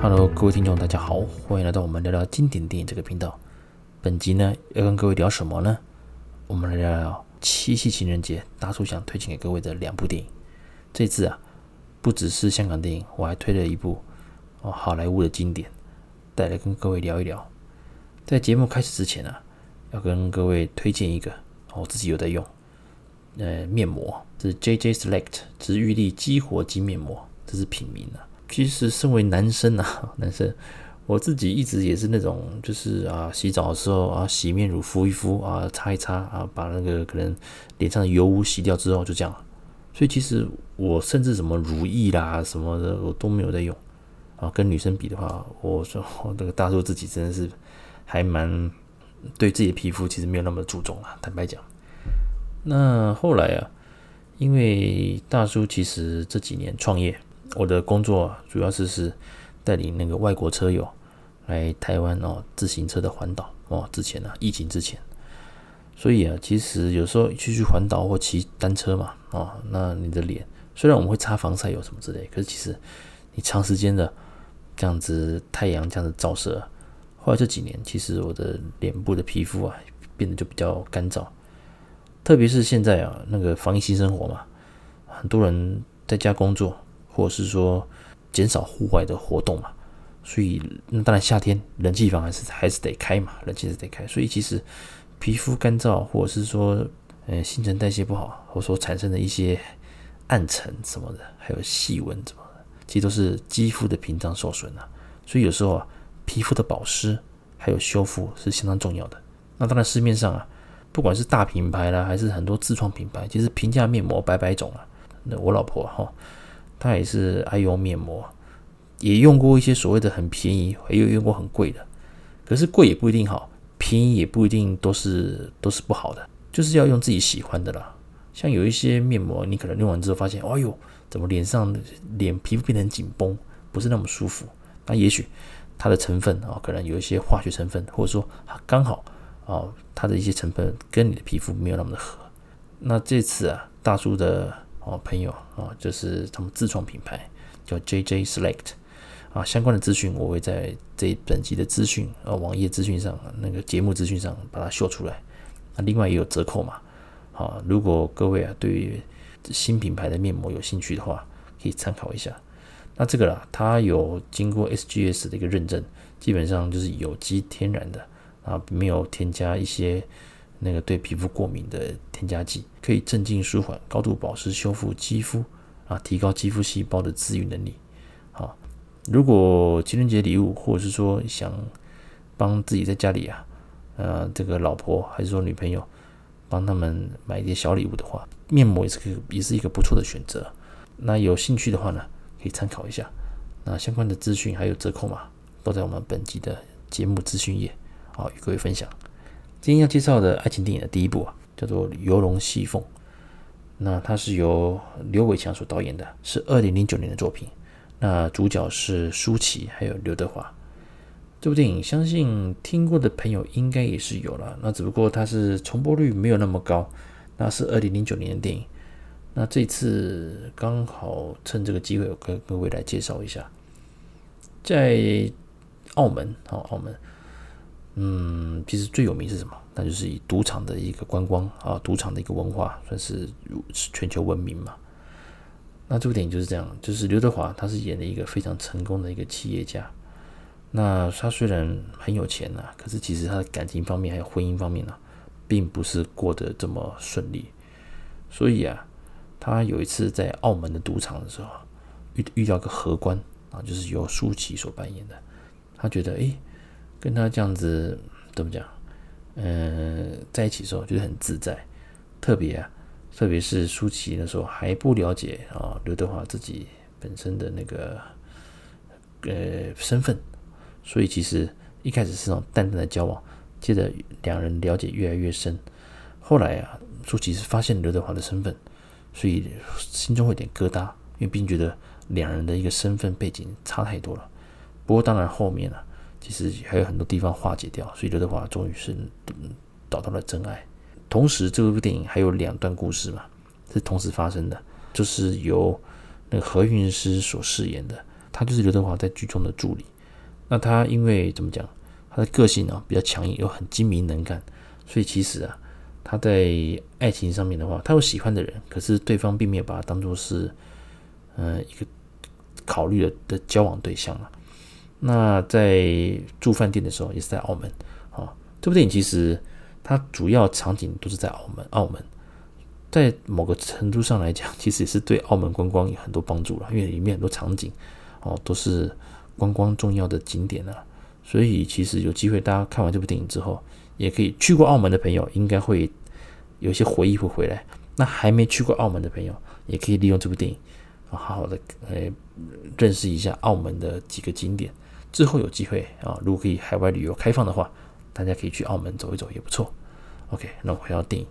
Hello，各位听众，大家好，欢迎来到我们聊聊经典电影这个频道。本集呢，要跟各位聊什么呢？我们来聊聊七夕情人节，大叔想推荐给各位的两部电影。这次啊，不只是香港电影，我还推了一部哦好莱坞的经典，带来跟各位聊一聊。在节目开始之前啊，要跟各位推荐一个我自己有在用，呃，面膜，这是 JJ Select 治愈力激活肌面膜，这是品名啊。其实身为男生啊，男生。我自己一直也是那种，就是啊，洗澡的时候啊，洗面乳敷一敷啊，擦一擦啊，把那个可能脸上的油污洗掉之后就这样。所以其实我甚至什么乳液啦什么的我都没有在用啊。跟女生比的话，我说我这个大叔自己真的是还蛮对自己的皮肤其实没有那么注重啊，坦白讲。那后来啊，因为大叔其实这几年创业，我的工作主要是是带领那个外国车友。来台湾哦，自行车的环岛哦，之前呢、啊，疫情之前，所以啊，其实有时候去去环岛或骑单车嘛，哦，那你的脸虽然我们会擦防晒油什么之类，可是其实你长时间的这样子太阳这样子照射，后来这几年，其实我的脸部的皮肤啊变得就比较干燥，特别是现在啊，那个防疫新生活嘛，很多人在家工作，或者是说减少户外的活动嘛。所以，那当然夏天冷气房还是还是得开嘛，冷气是得开。所以其实皮肤干燥，或者是说，呃，新陈代谢不好，或者说产生的一些暗沉什么的，还有细纹什么的，其实都是肌肤的屏障受损了。所以有时候啊，皮肤的保湿还有修复是相当重要的。那当然市面上啊，不管是大品牌啦，还是很多自创品牌，其实平价面膜百百种啊。那我老婆哈，她也是爱用面膜。也用过一些所谓的很便宜，也有用过很贵的。可是贵也不一定好，便宜也不一定都是都是不好的，就是要用自己喜欢的啦。像有一些面膜，你可能用完之后发现，哎呦，怎么脸上脸皮肤变得很紧绷，不是那么舒服。那也许它的成分啊，可能有一些化学成分，或者说刚好啊，它的一些成分跟你的皮肤没有那么的合。那这次啊，大叔的哦朋友啊，就是他们自创品牌叫 JJ Select。啊，相关的资讯我会在这本集的资讯啊，网页资讯上那个节目资讯上把它秀出来。那另外也有折扣嘛，好，如果各位啊对于新品牌的面膜有兴趣的话，可以参考一下。那这个啦，它有经过 SGS 的一个认证，基本上就是有机天然的啊，没有添加一些那个对皮肤过敏的添加剂，可以镇静舒缓、高度保湿、修复肌肤啊，提高肌肤细胞的自愈能力。好如果情人节礼物，或者是说想帮自己在家里啊，呃，这个老婆还是说女朋友，帮他们买一点小礼物的话，面膜也是个也是一个不错的选择。那有兴趣的话呢，可以参考一下。那相关的资讯还有折扣码，都在我们本集的节目资讯页，好，与各位分享。今天要介绍的爱情电影的第一部啊，叫做《游龙戏凤》，那它是由刘伟强所导演的，是二零零九年的作品。那主角是舒淇，还有刘德华。这部电影相信听过的朋友应该也是有了，那只不过它是重播率没有那么高。那是二零零九年的电影。那这次刚好趁这个机会，我跟各位来介绍一下，在澳门啊，澳门，嗯，其实最有名是什么？那就是以赌场的一个观光啊，赌场的一个文化，算是全球闻名嘛。那这部电影就是这样，就是刘德华他是演了一个非常成功的一个企业家。那他虽然很有钱呐、啊，可是其实他的感情方面还有婚姻方面呢、并不是过得这么顺利。所以啊，他有一次在澳门的赌场的时候，遇遇到个荷官啊，就是由舒淇所扮演的。他觉得哎，跟他这样子怎么讲？嗯、呃，在一起的时候觉得很自在，特别啊。特别是舒淇那时候还不了解啊，刘德华自己本身的那个呃身份，所以其实一开始是那种淡淡的交往，接着两人了解越来越深。后来啊，舒淇是发现刘德华的身份，所以心中会有点疙瘩，因为毕竟觉得两人的一个身份背景差太多了。不过当然后面啊，其实还有很多地方化解掉，所以刘德华终于是嗯找到了真爱。同时，这部电影还有两段故事嘛，是同时发生的，就是由那个何韵诗所饰演的，他就是刘德华在剧中的助理。那他因为怎么讲，他的个性呢比较强硬，又很精明能干，所以其实啊，他在爱情上面的话，他有喜欢的人，可是对方并没有把他当做是呃一个考虑的的交往对象了。那在住饭店的时候，也是在澳门啊。这部电影其实它主要场景都是在澳门，澳门。在某个程度上来讲，其实也是对澳门观光有很多帮助了，因为里面很多场景哦都是观光重要的景点啊，所以其实有机会大家看完这部电影之后，也可以去过澳门的朋友，应该会有一些回忆会回来。那还没去过澳门的朋友，也可以利用这部电影，好好的呃认识一下澳门的几个景点。之后有机会啊，如果可以海外旅游开放的话，大家可以去澳门走一走也不错。OK，那我回到电影。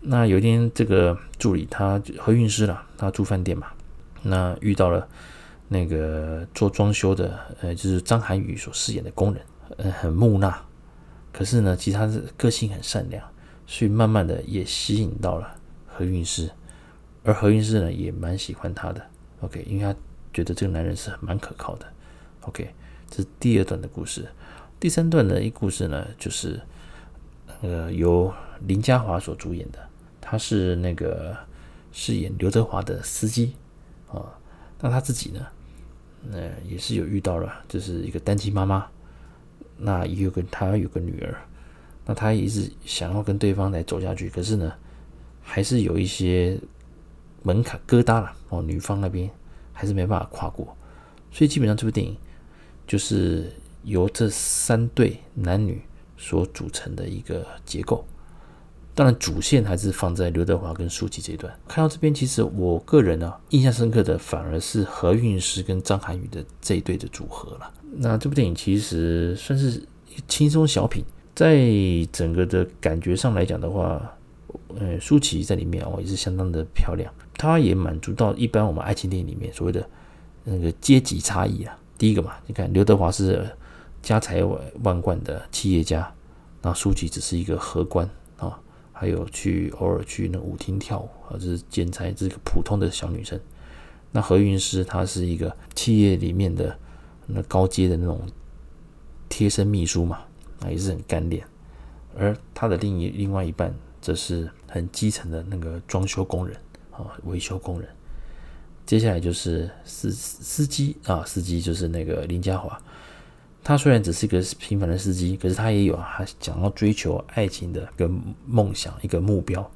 那有一天，这个助理他合运师了，他住饭店嘛，那遇到了那个做装修的，呃，就是张涵予所饰演的工人，呃，很木讷，可是呢，其实他是个性很善良，所以慢慢的也吸引到了何运师，而何运师呢也蛮喜欢他的，OK，因为他觉得这个男人是蛮可靠的，OK，这是第二段的故事，第三段的一故事呢，就是呃由林嘉华所主演的。他是那个饰演刘德华的司机啊，那他自己呢，呃也是有遇到了，就是一个单亲妈妈，那也有个他有个女儿，那他也一直想要跟对方来走下去，可是呢，还是有一些门槛疙瘩了哦，女方那边还是没办法跨过，所以基本上这部电影就是由这三对男女所组成的一个结构。当然，主线还是放在刘德华跟舒淇这一段。看到这边，其实我个人呢、啊，印象深刻的反而是何韵诗跟张涵予的这一对的组合了。那这部电影其实算是轻松小品，在整个的感觉上来讲的话，呃，舒淇在里面哦也是相当的漂亮，她也满足到一般我们爱情电影里面所谓的那个阶级差异啊。第一个嘛，你看刘德华是家财万贯的企业家，那舒淇只是一个荷官啊。还有去偶尔去那舞厅跳舞，或者是兼差，这个普通的小女生。那何韵诗她是一个企业里面的那高阶的那种贴身秘书嘛，啊也是很干练。而她的另一另外一半则是很基层的那个装修工人啊，维修工人。接下来就是司司机啊，司机就是那个林嘉华。他虽然只是一个平凡的司机，可是他也有他想要追求爱情的一个梦想、一个目标。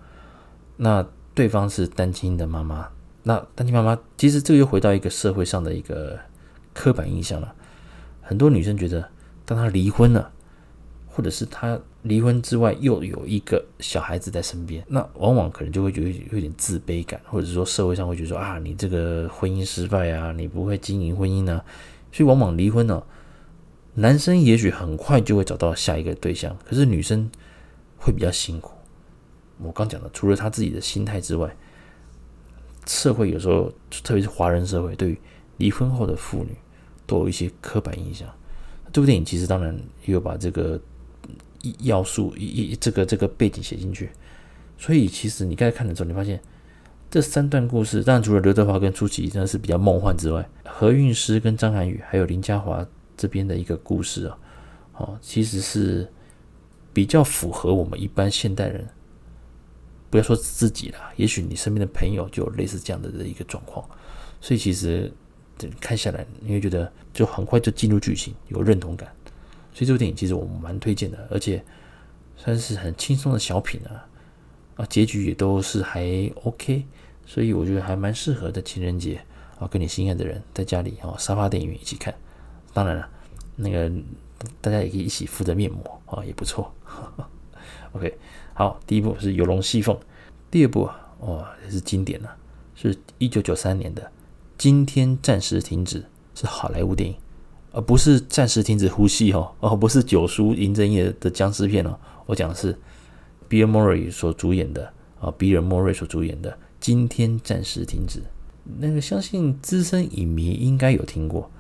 那对方是单亲的妈妈，那单亲妈妈其实这个又回到一个社会上的一个刻板印象了。很多女生觉得，当她离婚了，或者是她离婚之外又有一个小孩子在身边，那往往可能就会觉得有点自卑感，或者是说社会上会觉得说啊，你这个婚姻失败啊，你不会经营婚姻啊，所以往往离婚呢。男生也许很快就会找到下一个对象，可是女生会比较辛苦。我刚讲的，除了他自己的心态之外，社会有时候，特别是华人社会，对于离婚后的妇女都有一些刻板印象。这部电影其实当然也有把这个一要素、一一这个这个背景写进去。所以其实你刚才看的时候，你发现这三段故事，当然除了刘德华跟舒淇真的是比较梦幻之外，何韵诗跟张涵予还有林嘉华。这边的一个故事啊，哦，其实是比较符合我们一般现代人，不要说自己了，也许你身边的朋友就有类似这样的的一个状况，所以其实看下来你会觉得就很快就进入剧情，有认同感，所以这部电影其实我蛮推荐的，而且算是很轻松的小品啊，啊，结局也都是还 OK，所以我觉得还蛮适合的情人节啊，跟你心爱的人在家里啊沙发电影院一起看。当然了，那个大家也可以一起敷着面膜啊，也不错。OK，好，第一部是游龙戏凤，第二部啊，哦，也是经典了，是一九九三年的《今天暂时停止》，是好莱坞电影，而不是暂时停止呼吸哦，哦，不是九叔银针叶的僵尸片哦，我讲的是比尔莫瑞所主演的啊，比尔莫瑞所主演的《今天暂时停止》，那个相信资深影迷应该有听过。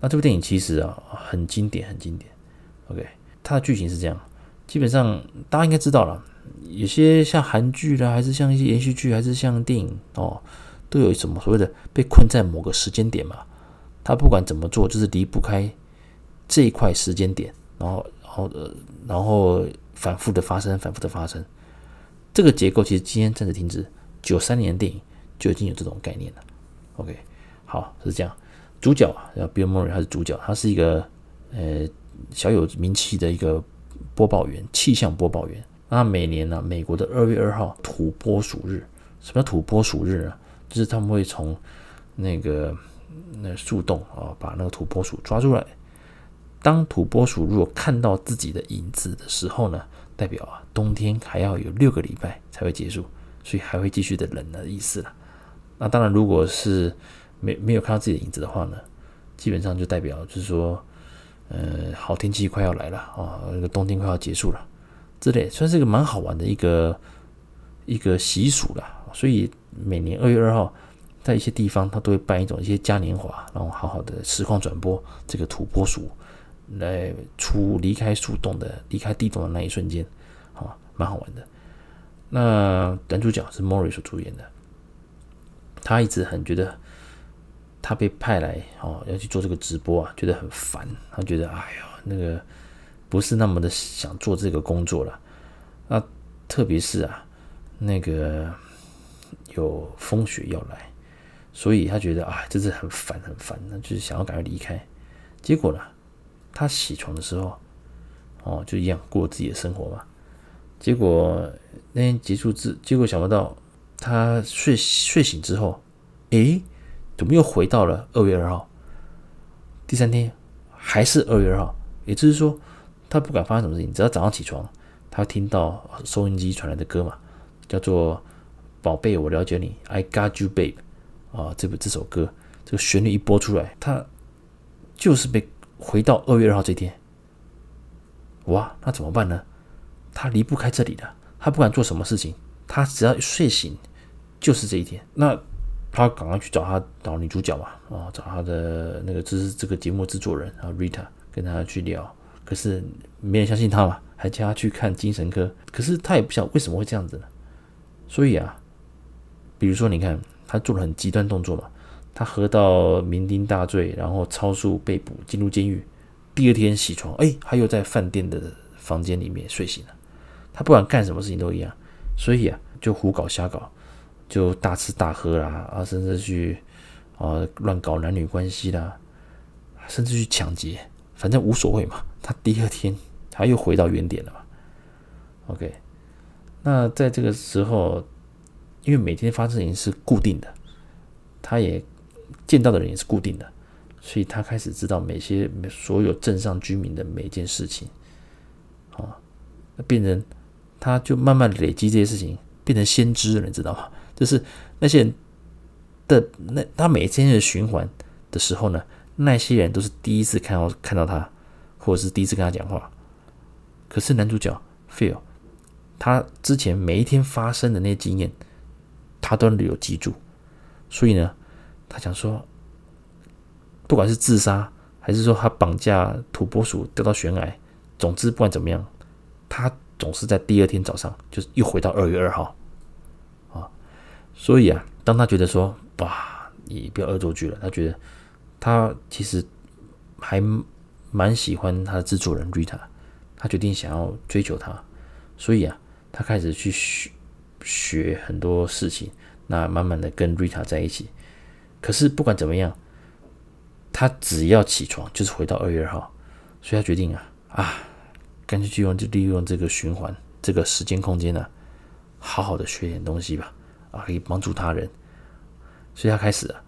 那这部电影其实啊很经典，很经典。OK，它的剧情是这样，基本上大家应该知道了，有些像韩剧啦，还是像一些连续剧，还是像电影哦，都有什么所谓的被困在某个时间点嘛，他不管怎么做，就是离不开这一块时间点，然后，然后，呃，然后反复的发生，反复的发生。这个结构其实今天暂时停止。九三年的电影就已经有这种概念了。OK，好，是这样。主角啊，叫 Bill Murray，他是主角，他是一个呃小有名气的一个播报员，气象播报员。那每年呢、美国的二月二号土拨鼠日，什么叫土拨鼠日呢？就是他们会从那个那树洞啊，把那个土拨鼠抓出来。当土拨鼠如果看到自己的影子的时候呢，代表啊，冬天还要有六个礼拜才会结束，所以还会继续的冷的意思了。那当然，如果是没没有看到自己的影子的话呢，基本上就代表就是说，呃，好天气快要来了啊，那个冬天快要结束了，这类算是一个蛮好玩的一个一个习俗了。所以每年二月二号，在一些地方，他都会办一种一些嘉年华，然后好好的实况转播这个土拨鼠来出离开树洞的离开地洞的那一瞬间，啊，蛮好玩的。那男主角是 Murray 所主演的。他一直很觉得，他被派来哦要去做这个直播啊，觉得很烦。他觉得哎呀，那个不是那么的想做这个工作了。那特别是啊，那个有风雪要来，所以他觉得啊，真是很烦很烦，那就是想要赶快离开。结果呢，他起床的时候，哦，就一样过自己的生活嘛。结果那天结束之，结果想不到。他睡睡醒之后，诶，怎么又回到了二月二号？第三天还是二月二号，也就是说，他不管发生什么事情，只要早上起床，他听到收音机传来的歌嘛，叫做《宝贝，我了解你》，I got you, babe，啊，这部这首歌，这个旋律一播出来，他就是被回到二月二号这天。哇，那怎么办呢？他离不开这里的，他不管做什么事情，他只要一睡醒。就是这一天，那他赶快去找他找女主角嘛，啊，找他的那个这是这个节目制作人啊，Rita 跟他去聊，可是没人相信他嘛，还叫他去看精神科，可是他也不晓得为什么会这样子呢？所以啊，比如说你看他做了很极端动作嘛，他喝到酩酊大醉，然后超速被捕进入监狱，第二天起床，哎，他又在饭店的房间里面睡醒了，他不管干什么事情都一样，所以啊，就胡搞瞎搞。就大吃大喝啦，啊，甚至去啊乱搞男女关系啦，甚至去抢劫，反正无所谓嘛。他第二天他又回到原点了嘛。OK，那在这个时候，因为每天发生的事情是固定的，他也见到的人也是固定的，所以他开始知道每些所有镇上居民的每一件事情，啊，那变成他就慢慢累积这些事情，变成先知了，你知道吗？就是那些人的那他每天的循环的时候呢，那些人都是第一次看到看到他，或者是第一次跟他讲话。可是男主角 Phil，他之前每一天发生的那些经验，他都有记住。所以呢，他想说，不管是自杀，还是说他绑架土拨鼠掉到悬崖，总之不管怎么样，他总是在第二天早上，就是又回到二月二号。啊所以啊，当他觉得说哇，你不要恶作剧了，他觉得他其实还蛮喜欢他的制作人 Rita，他决定想要追求他，所以啊，他开始去学很多事情，那慢慢的跟 Rita 在一起。可是不管怎么样，他只要起床就是回到二月二号，所以他决定啊啊，干脆就用就利用这个循环这个时间空间呢，好好的学点东西吧。啊，可以帮助他人，所以他开始啊，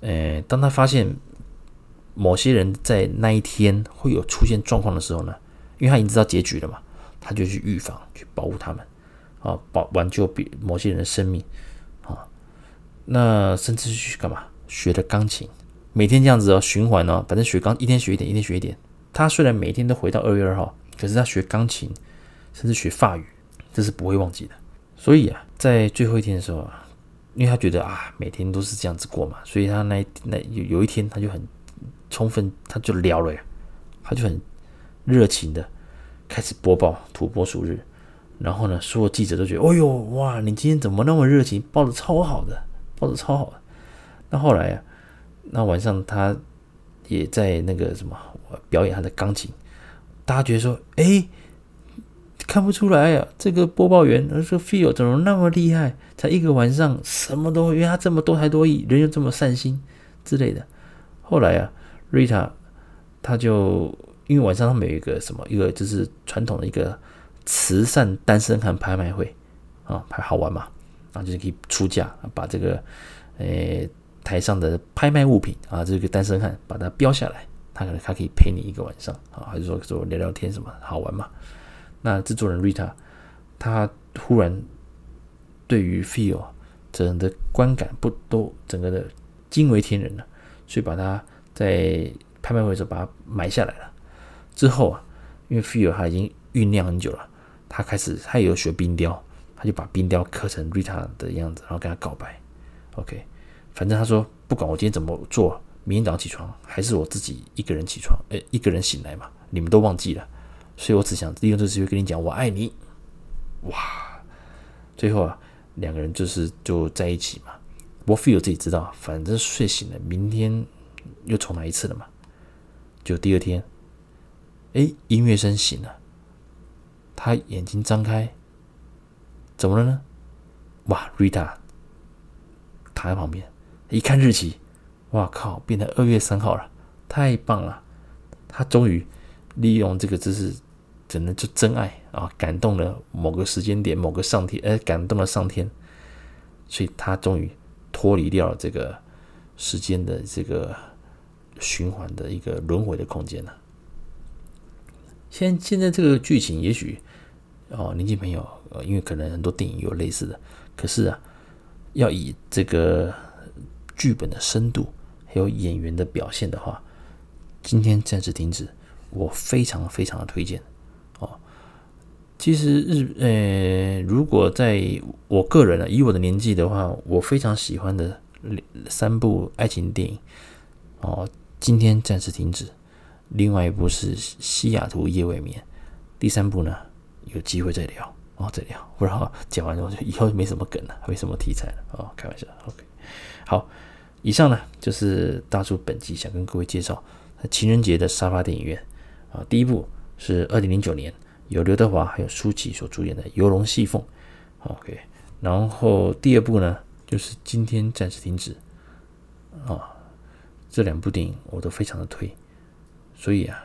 呃，当他发现某些人在那一天会有出现状况的时候呢，因为他已经知道结局了嘛，他就去预防，去保护他们，啊，保挽救比某些人的生命，啊，那甚至去干嘛？学的钢琴，每天这样子哦，循环哦，反正学钢，一天学一点，一天学一点。他虽然每天都回到二月二号，可是他学钢琴，甚至学法语，这是不会忘记的。所以啊，在最后一天的时候啊，因为他觉得啊，每天都是这样子过嘛，所以他那那有有一天他就很充分，他就聊了呀，他就很热情的开始播报土拨鼠日，然后呢，所有记者都觉得，哦呦哇，你今天怎么那么热情，报的超好的，报的超好的。那后来啊，那晚上他也在那个什么表演他的钢琴，大家觉得说，哎，看不出来啊，这个播报员，这个 Phil 怎么那么厉害？才一个晚上什么都，因为他这么多才多艺，人又这么善心之类的。后来啊，Rita 他就因为晚上他们有一个什么，一个就是传统的一个慈善单身汉拍卖会啊，还好玩嘛，然后就是可以出价，把这个诶。台上的拍卖物品啊，这个单身汉把它标下来，他可能他可以陪你一个晚上啊，还是说说聊聊天什么好玩嘛？那制作人 Rita 他忽然对于 feel 整个的观感不都整个的惊为天人了，所以把他在拍卖会的时候把它买下来了。之后啊，因为 feel 他已经酝酿很久了，他开始他也有学冰雕，他就把冰雕刻成 Rita 的样子，然后跟他告白。OK。反正他说，不管我今天怎么做，明天早上起床还是我自己一个人起床，诶，一个人醒来嘛，你们都忘记了，所以我只想利用这个机会跟你讲我爱你。哇，最后啊，两个人就是就在一起嘛。我 feel 自己知道，反正睡醒了，明天又重来一次了嘛。就第二天，诶，音乐声醒了，他眼睛张开，怎么了呢？哇，Rita 躺在旁边。一看日期，哇靠，变成二月三号了，太棒了！他终于利用这个知识，真的就真爱啊，感动了某个时间点，某个上天，呃，感动了上天，所以他终于脱离掉了这个时间的这个循环的一个轮回的空间了。现现在这个剧情，也许哦，年轻朋友，呃，因为可能很多电影有类似的，可是啊，要以这个。剧本的深度，还有演员的表现的话，今天暂时停止。我非常非常的推荐哦。其实日呃，如果在我个人呢，以我的年纪的话，我非常喜欢的三部爱情电影哦，今天暂时停止。另外一部是《西雅图夜未眠》，第三部呢，有机会再聊哦，再聊。不然讲完之后就以后就没什么梗了，没什么题材了哦，开玩笑。OK，好。以上呢，就是大叔本集想跟各位介绍情人节的沙发电影院啊。第一部是二零零九年由刘德华还有舒淇所主演的《游龙戏凤》，OK。然后第二部呢，就是今天暂时停止啊。这两部电影我都非常的推，所以啊，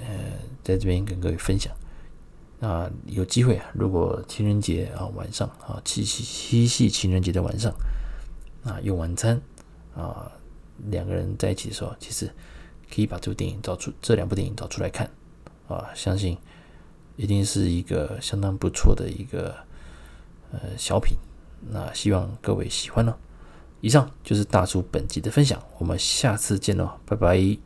呃，在这边跟各位分享啊，有机会啊，如果情人节啊晚上啊七夕七夕情人节的晚上啊用晚餐。啊，两个人在一起的时候，其实可以把这部电影找出，这两部电影找出来看啊，相信一定是一个相当不错的一个呃小品。那希望各位喜欢哦。以上就是大叔本集的分享，我们下次见喽，拜拜。